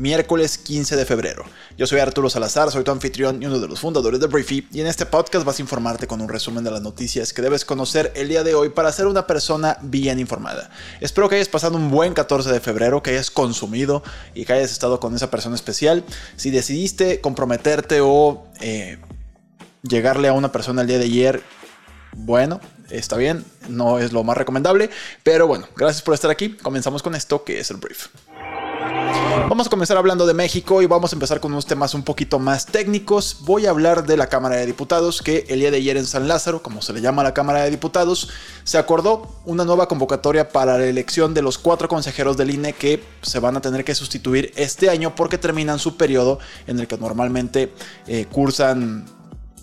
miércoles 15 de febrero. Yo soy Arturo Salazar, soy tu anfitrión y uno de los fundadores de Briefy, y en este podcast vas a informarte con un resumen de las noticias que debes conocer el día de hoy para ser una persona bien informada. Espero que hayas pasado un buen 14 de febrero, que hayas consumido y que hayas estado con esa persona especial. Si decidiste comprometerte o eh, llegarle a una persona el día de ayer, bueno, está bien, no es lo más recomendable, pero bueno, gracias por estar aquí. Comenzamos con esto que es el brief. Vamos a comenzar hablando de México y vamos a empezar con unos temas un poquito más técnicos. Voy a hablar de la Cámara de Diputados, que el día de ayer en San Lázaro, como se le llama a la Cámara de Diputados, se acordó una nueva convocatoria para la elección de los cuatro consejeros del INE que se van a tener que sustituir este año porque terminan su periodo en el que normalmente eh, cursan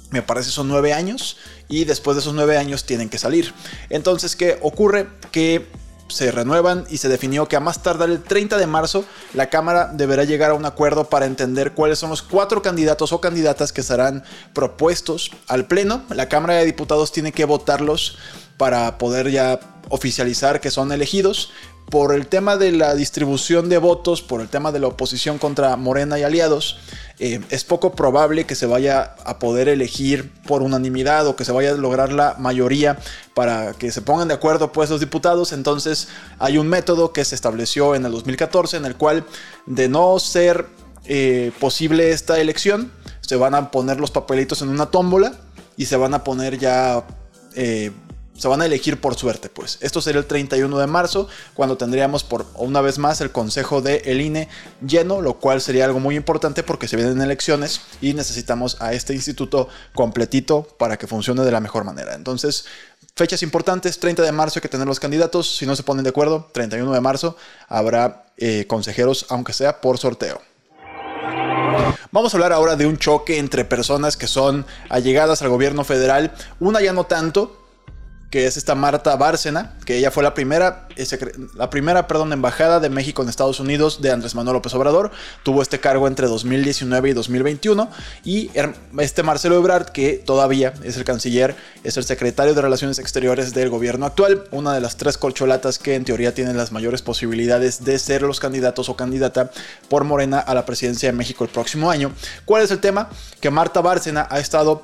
me parece son nueve años y después de esos nueve años tienen que salir. Entonces, ¿qué ocurre? Que se renuevan y se definió que a más tardar el 30 de marzo la Cámara deberá llegar a un acuerdo para entender cuáles son los cuatro candidatos o candidatas que serán propuestos al Pleno. La Cámara de Diputados tiene que votarlos para poder ya oficializar que son elegidos, por el tema de la distribución de votos, por el tema de la oposición contra Morena y aliados, eh, es poco probable que se vaya a poder elegir por unanimidad o que se vaya a lograr la mayoría para que se pongan de acuerdo pues los diputados. Entonces hay un método que se estableció en el 2014 en el cual de no ser eh, posible esta elección, se van a poner los papelitos en una tómbola y se van a poner ya... Eh, se van a elegir por suerte, pues. Esto sería el 31 de marzo, cuando tendríamos por una vez más el consejo de el INE lleno, lo cual sería algo muy importante porque se vienen elecciones y necesitamos a este instituto completito para que funcione de la mejor manera. Entonces, fechas importantes, 30 de marzo hay que tener los candidatos, si no se ponen de acuerdo, 31 de marzo habrá eh, consejeros, aunque sea por sorteo. Vamos a hablar ahora de un choque entre personas que son allegadas al gobierno federal, una ya no tanto, que es esta Marta Bárcena, que ella fue la primera, la primera perdón, embajada de México en Estados Unidos de Andrés Manuel López Obrador. Tuvo este cargo entre 2019 y 2021. Y este Marcelo Ebrard, que todavía es el canciller, es el secretario de Relaciones Exteriores del gobierno actual, una de las tres colcholatas que en teoría tienen las mayores posibilidades de ser los candidatos o candidata por Morena a la presidencia de México el próximo año. ¿Cuál es el tema? Que Marta Bárcena ha estado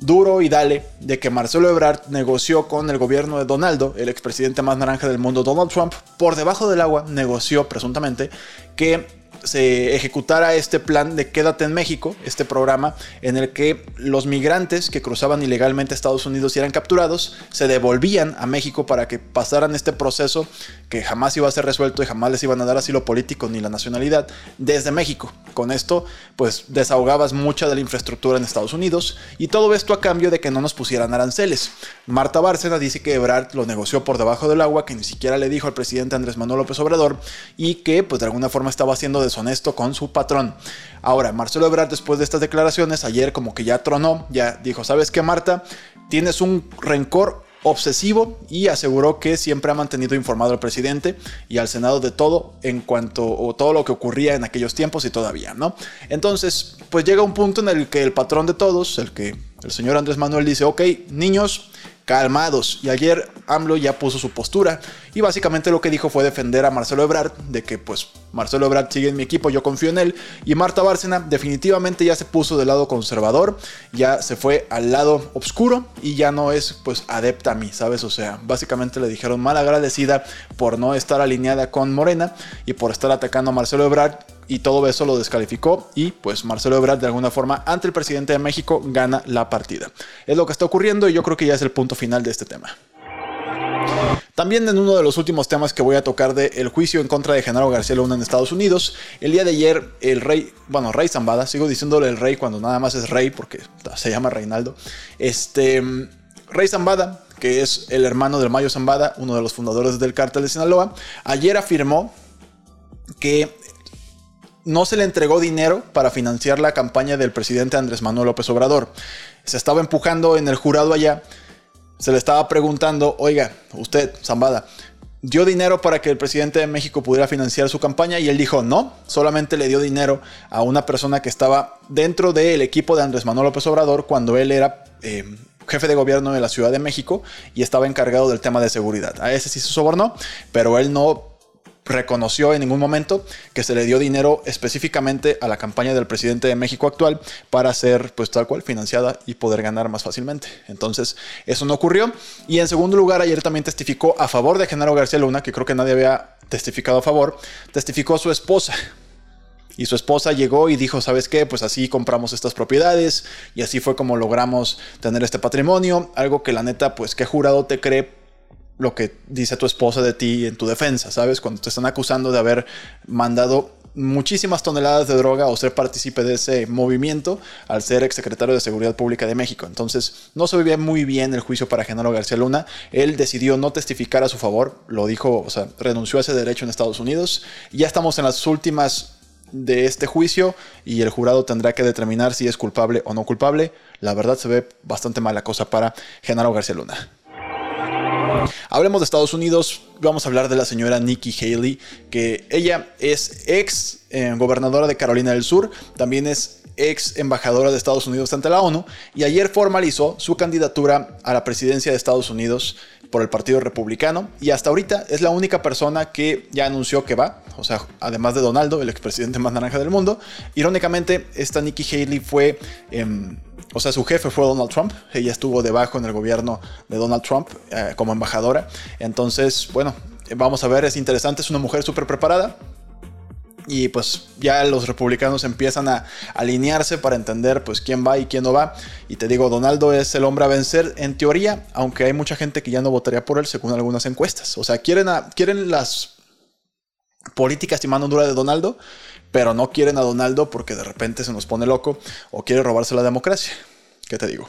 duro y dale de que Marcelo Ebrard negoció con el gobierno de Donaldo, el expresidente más naranja del mundo, Donald Trump, por debajo del agua negoció presuntamente que se ejecutara este plan de Quédate en México, este programa en el que los migrantes que cruzaban ilegalmente a Estados Unidos y eran capturados se devolvían a México para que pasaran este proceso que jamás iba a ser resuelto y jamás les iban a dar asilo político ni la nacionalidad desde México. Con esto, pues desahogabas mucha de la infraestructura en Estados Unidos y todo esto a cambio de que no nos pusieran aranceles. Marta Bárcena dice que Ebrard lo negoció por debajo del agua, que ni siquiera le dijo al presidente Andrés Manuel López Obrador y que pues de alguna forma estaba haciendo deshonesto con su patrón. Ahora, Marcelo Ebrard después de estas declaraciones, ayer como que ya tronó, ya dijo, ¿sabes qué Marta? Tienes un rencor obsesivo y aseguró que siempre ha mantenido informado al presidente y al Senado de todo en cuanto o todo lo que ocurría en aquellos tiempos y todavía, ¿no? Entonces, pues llega un punto en el que el patrón de todos, el que el señor Andrés Manuel dice, ok, niños, calmados. Y ayer AMLO ya puso su postura y básicamente lo que dijo fue defender a Marcelo Ebrard, de que pues Marcelo Ebrard sigue en mi equipo, yo confío en él. Y Marta Bárcena definitivamente ya se puso del lado conservador, ya se fue al lado oscuro y ya no es pues adepta a mí, ¿sabes? O sea, básicamente le dijeron mal agradecida por no estar alineada con Morena y por estar atacando a Marcelo Ebrard y todo eso lo descalificó y pues Marcelo Ebrard de alguna forma ante el presidente de México gana la partida. Es lo que está ocurriendo y yo creo que ya es el punto final de este tema. También en uno de los últimos temas que voy a tocar del el juicio en contra de Genaro García Luna en Estados Unidos, el día de ayer el rey, bueno, rey Zambada, sigo diciéndole el rey cuando nada más es rey porque se llama Reinaldo, este, rey Zambada, que es el hermano del Mayo Zambada, uno de los fundadores del cártel de Sinaloa, ayer afirmó que no se le entregó dinero para financiar la campaña del presidente Andrés Manuel López Obrador. Se estaba empujando en el jurado allá se le estaba preguntando, oiga, usted, Zambada, dio dinero para que el presidente de México pudiera financiar su campaña y él dijo no, solamente le dio dinero a una persona que estaba dentro del equipo de Andrés Manuel López Obrador cuando él era eh, jefe de gobierno de la Ciudad de México y estaba encargado del tema de seguridad. A ese sí se sobornó, pero él no reconoció en ningún momento que se le dio dinero específicamente a la campaña del presidente de México actual para ser pues tal cual financiada y poder ganar más fácilmente. Entonces eso no ocurrió. Y en segundo lugar ayer también testificó a favor de Genaro García Luna, que creo que nadie había testificado a favor, testificó su esposa. Y su esposa llegó y dijo, ¿sabes qué? Pues así compramos estas propiedades y así fue como logramos tener este patrimonio. Algo que la neta, pues qué jurado te cree lo que dice tu esposa de ti en tu defensa, ¿sabes? Cuando te están acusando de haber mandado muchísimas toneladas de droga o ser partícipe de ese movimiento al ser exsecretario de Seguridad Pública de México. Entonces, no se vivía muy bien el juicio para Genaro García Luna. Él decidió no testificar a su favor, lo dijo, o sea, renunció a ese derecho en Estados Unidos. ya estamos en las últimas de este juicio y el jurado tendrá que determinar si es culpable o no culpable. La verdad se ve bastante mala cosa para Genaro García Luna. Hablemos de Estados Unidos, vamos a hablar de la señora Nikki Haley, que ella es ex eh, gobernadora de Carolina del Sur, también es ex embajadora de Estados Unidos ante la ONU, y ayer formalizó su candidatura a la presidencia de Estados Unidos por el Partido Republicano, y hasta ahorita es la única persona que ya anunció que va, o sea, además de Donaldo, el expresidente más naranja del mundo. Irónicamente, esta Nikki Haley fue... Em, o sea, su jefe fue Donald Trump, ella estuvo debajo en el gobierno de Donald Trump eh, como embajadora. Entonces, bueno, vamos a ver, es interesante, es una mujer súper preparada. Y pues ya los republicanos empiezan a alinearse para entender pues quién va y quién no va. Y te digo, Donaldo es el hombre a vencer en teoría, aunque hay mucha gente que ya no votaría por él según algunas encuestas. O sea, quieren, quieren las políticas y mano dura de Donaldo, pero no quieren a Donaldo porque de repente se nos pone loco o quiere robarse la democracia. ¿Qué te digo?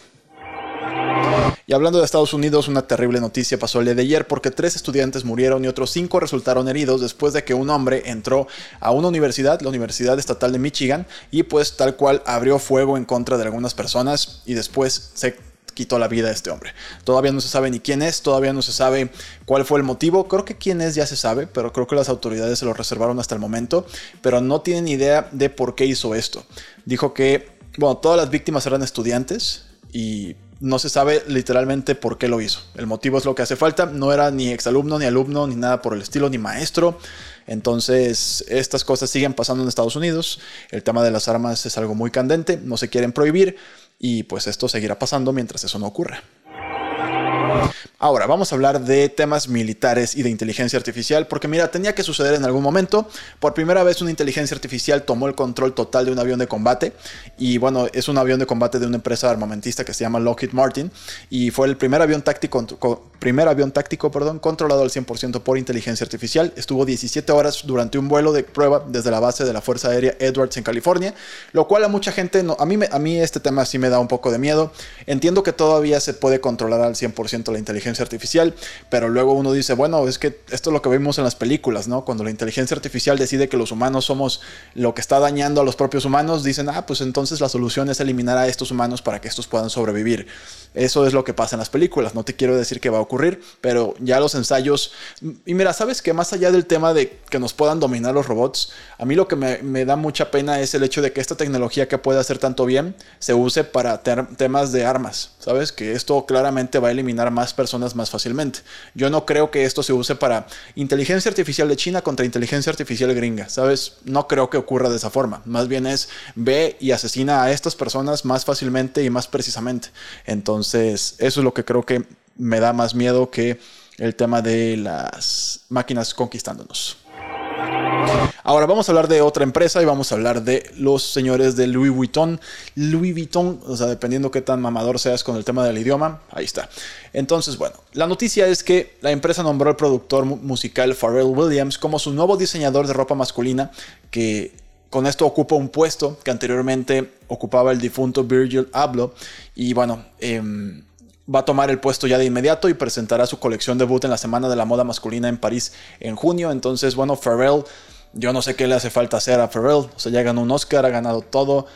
Y hablando de Estados Unidos, una terrible noticia pasó el día de ayer porque tres estudiantes murieron y otros cinco resultaron heridos después de que un hombre entró a una universidad, la Universidad Estatal de Michigan, y pues tal cual abrió fuego en contra de algunas personas y después se quitó la vida a este hombre. Todavía no se sabe ni quién es, todavía no se sabe cuál fue el motivo. Creo que quién es ya se sabe, pero creo que las autoridades se lo reservaron hasta el momento, pero no tienen idea de por qué hizo esto. Dijo que, bueno, todas las víctimas eran estudiantes y no se sabe literalmente por qué lo hizo. El motivo es lo que hace falta. No era ni exalumno, ni alumno, ni nada por el estilo, ni maestro. Entonces, estas cosas siguen pasando en Estados Unidos. El tema de las armas es algo muy candente, no se quieren prohibir y pues esto seguirá pasando mientras eso no ocurra. Ahora, vamos a hablar de temas militares y de inteligencia artificial, porque mira, tenía que suceder en algún momento. Por primera vez una inteligencia artificial tomó el control total de un avión de combate, y bueno, es un avión de combate de una empresa armamentista que se llama Lockheed Martin, y fue el primer avión táctico, primer avión táctico perdón, controlado al 100% por inteligencia artificial. Estuvo 17 horas durante un vuelo de prueba desde la base de la Fuerza Aérea Edwards en California, lo cual a mucha gente, no, a, mí, a mí este tema sí me da un poco de miedo. Entiendo que todavía se puede controlar al 100% la inteligencia artificial, pero luego uno dice, bueno, es que esto es lo que vemos en las películas, ¿no? Cuando la inteligencia artificial decide que los humanos somos lo que está dañando a los propios humanos, dicen, ah, pues entonces la solución es eliminar a estos humanos para que estos puedan sobrevivir. Eso es lo que pasa en las películas, no te quiero decir que va a pero ya los ensayos... Y mira, ¿sabes que Más allá del tema de que nos puedan dominar los robots, a mí lo que me, me da mucha pena es el hecho de que esta tecnología que puede hacer tanto bien se use para temas de armas, ¿sabes? Que esto claramente va a eliminar más personas más fácilmente. Yo no creo que esto se use para inteligencia artificial de China contra inteligencia artificial gringa, ¿sabes? No creo que ocurra de esa forma. Más bien es ve y asesina a estas personas más fácilmente y más precisamente. Entonces, eso es lo que creo que me da más miedo que el tema de las máquinas conquistándonos. Ahora vamos a hablar de otra empresa y vamos a hablar de los señores de Louis Vuitton. Louis Vuitton, o sea, dependiendo qué tan mamador seas con el tema del idioma, ahí está. Entonces, bueno, la noticia es que la empresa nombró al productor musical Pharrell Williams como su nuevo diseñador de ropa masculina, que con esto ocupa un puesto que anteriormente ocupaba el difunto Virgil Abloh. Y bueno, em, va a tomar el puesto ya de inmediato y presentará su colección debut en la Semana de la Moda Masculina en París en junio. Entonces, bueno, Pharrell, yo no sé qué le hace falta hacer a Pharrell. O sea, ya ganó un Oscar, ha ganado todo.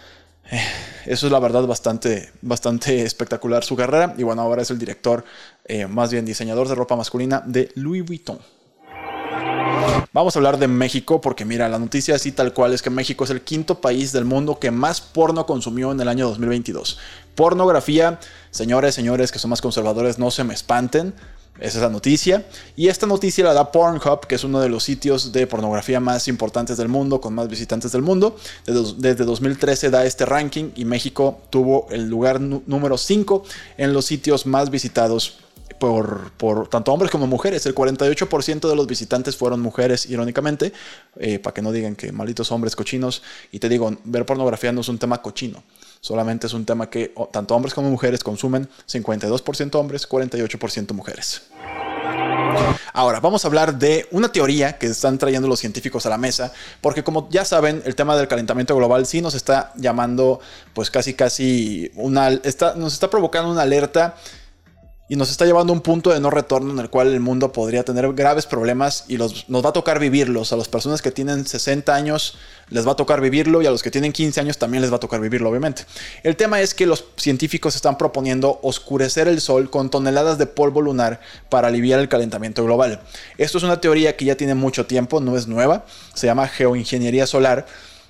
Eh, eso es la verdad bastante, bastante espectacular su carrera. Y bueno, ahora es el director, eh, más bien diseñador de ropa masculina de Louis Vuitton. Vamos a hablar de México porque mira, la noticia así tal cual es que México es el quinto país del mundo que más porno consumió en el año 2022. Pornografía, señores, señores que son más conservadores, no se me espanten. Esa es la noticia. Y esta noticia la da Pornhub, que es uno de los sitios de pornografía más importantes del mundo, con más visitantes del mundo. Desde, 2013 da este ranking y México tuvo el lugar número 5 en los sitios más visitados por, tanto hombres como mujeres. El 48% de los visitantes fueron mujeres, irónicamente, eh, para que no digan que malditos hombres cochinos. Y te digo, ver pornografía no es un tema cochino. Solamente es un tema que tanto hombres como mujeres consumen 52% hombres, 48% mujeres. Ahora, vamos a hablar de una teoría que están trayendo los científicos a la mesa, porque como ya saben, el tema del calentamiento global sí nos está llamando, pues casi, casi, una, está, nos está provocando una alerta y nos está llevando a un punto de no retorno en el cual el mundo podría tener graves problemas y nos va a tocar vivirlos. A las personas que tienen 60 años les va a tocar vivirlo y a los que tienen 15 años también les va a tocar vivirlo, obviamente. El tema es que los científicos están proponiendo oscurecer el Sol con toneladas de polvo lunar para aliviar el calentamiento global. Esto es una teoría que ya tiene mucho tiempo, no es nueva, se llama geoingeniería solar,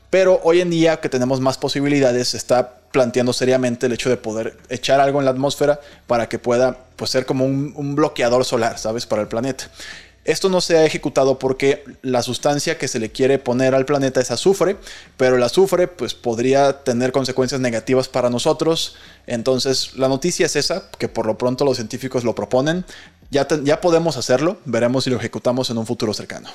pero hoy en día que tenemos más posibilidades está planteando seriamente el hecho de poder echar algo en la atmósfera para que pueda pues, ser como un, bloqueador solar, ¿sabes? Para el planeta. Esto no se ha ejecutado porque la sustancia que se le quiere poner al planeta es azufre, pero el azufre pues podría tener consecuencias negativas para nosotros. Entonces la noticia es esa, que por lo pronto los científicos lo proponen. Ya, ya podemos hacerlo, veremos si lo ejecutamos en un futuro cercano.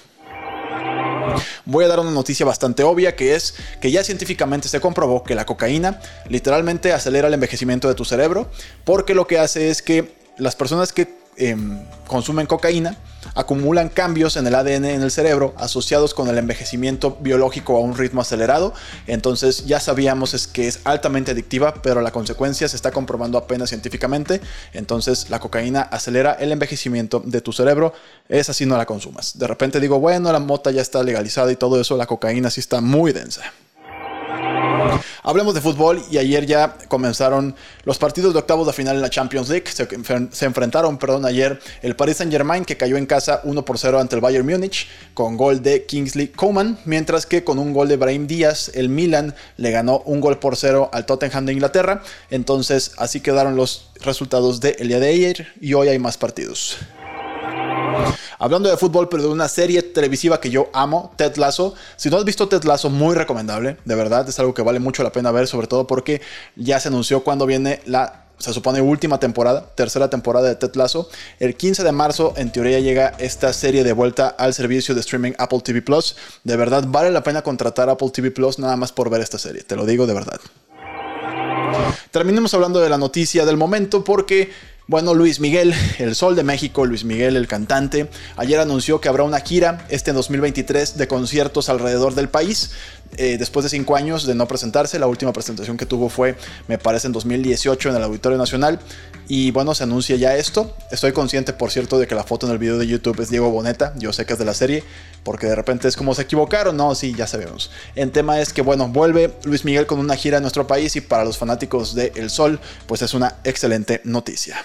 Voy a dar una noticia bastante obvia que es que ya científicamente se comprobó que la cocaína literalmente acelera el envejecimiento de tu cerebro porque lo que hace es que las personas que Em, consumen cocaína acumulan cambios en el ADN en el cerebro asociados con el envejecimiento biológico a un ritmo acelerado. Entonces ya sabíamos es que es altamente adictiva, pero la consecuencia se está comprobando apenas científicamente. Entonces la cocaína acelera el envejecimiento de tu cerebro. Es así no la consumas. De repente digo, bueno, la mota ya está legalizada y todo eso, la cocaína sí está muy densa. Hablemos de fútbol y ayer ya comenzaron los partidos de octavos de final en la Champions League. Se, enfrentaron, perdón, ayer el Paris Saint Germain que cayó en casa 1 por 0 ante el Bayern Múnich con gol de Kingsley Coman, mientras que con un gol de Brahim Díaz el Milan le ganó un gol por 0 al Tottenham de Inglaterra. Entonces así quedaron los resultados del día de ayer y hoy hay más partidos. Hablando de fútbol, pero de una serie televisiva que yo amo, Ted Lasso. Si no has visto Ted Lasso, muy recomendable. De verdad, es algo que vale mucho la pena ver, sobre todo porque ya se anunció cuando viene la se supone última temporada, tercera temporada de Ted Lasso. El 15 de marzo, en teoría, llega esta serie de vuelta al servicio de streaming Apple TV Plus. De verdad, vale la pena contratar Apple TV Plus nada más por ver esta serie, te lo digo de verdad. Terminemos hablando de la noticia del momento porque bueno, Luis Miguel, el Sol de México, Luis Miguel, el cantante, ayer anunció que habrá una gira este 2023 de conciertos alrededor del país. Eh, después de cinco años de no presentarse, la última presentación que tuvo fue, me parece, en 2018 en el Auditorio Nacional. Y bueno, se anuncia ya esto. Estoy consciente, por cierto, de que la foto en el video de YouTube es Diego Boneta. Yo sé que es de la serie, porque de repente es como se equivocaron. No, sí, ya sabemos. El tema es que, bueno, vuelve Luis Miguel con una gira a nuestro país y para los fanáticos de El Sol, pues es una excelente noticia.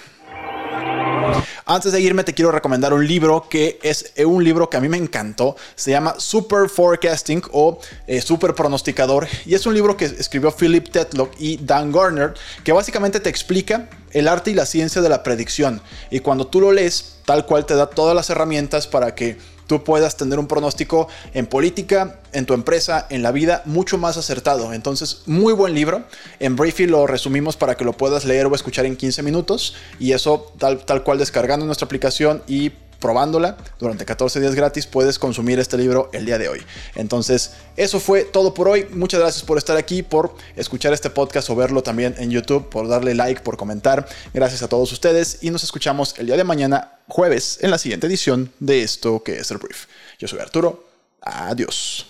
Antes de irme te quiero recomendar un libro que es eh, un libro que a mí me encantó. Se llama Super Forecasting o eh, Super Pronosticador. Y es un libro que escribió Philip Tetlock y Dan Garner que básicamente te explica el arte y la ciencia de la predicción. Y cuando tú lo lees, tal cual te da todas las herramientas para que tú puedas tener un pronóstico en política, en tu empresa, en la vida, mucho más acertado. Entonces, muy buen libro. En Briefy lo resumimos para que lo puedas leer o escuchar en 15 minutos. Y eso tal, tal cual descargando nuestra aplicación y probándola durante 14 días gratis, puedes consumir este libro el día de hoy. Entonces, eso fue todo por hoy. Muchas gracias por estar aquí, por escuchar este podcast o verlo también en YouTube, por darle like, por comentar. Gracias a todos ustedes y nos escuchamos el día de mañana, jueves, en la siguiente edición de esto que es el brief. Yo soy Arturo. Adiós.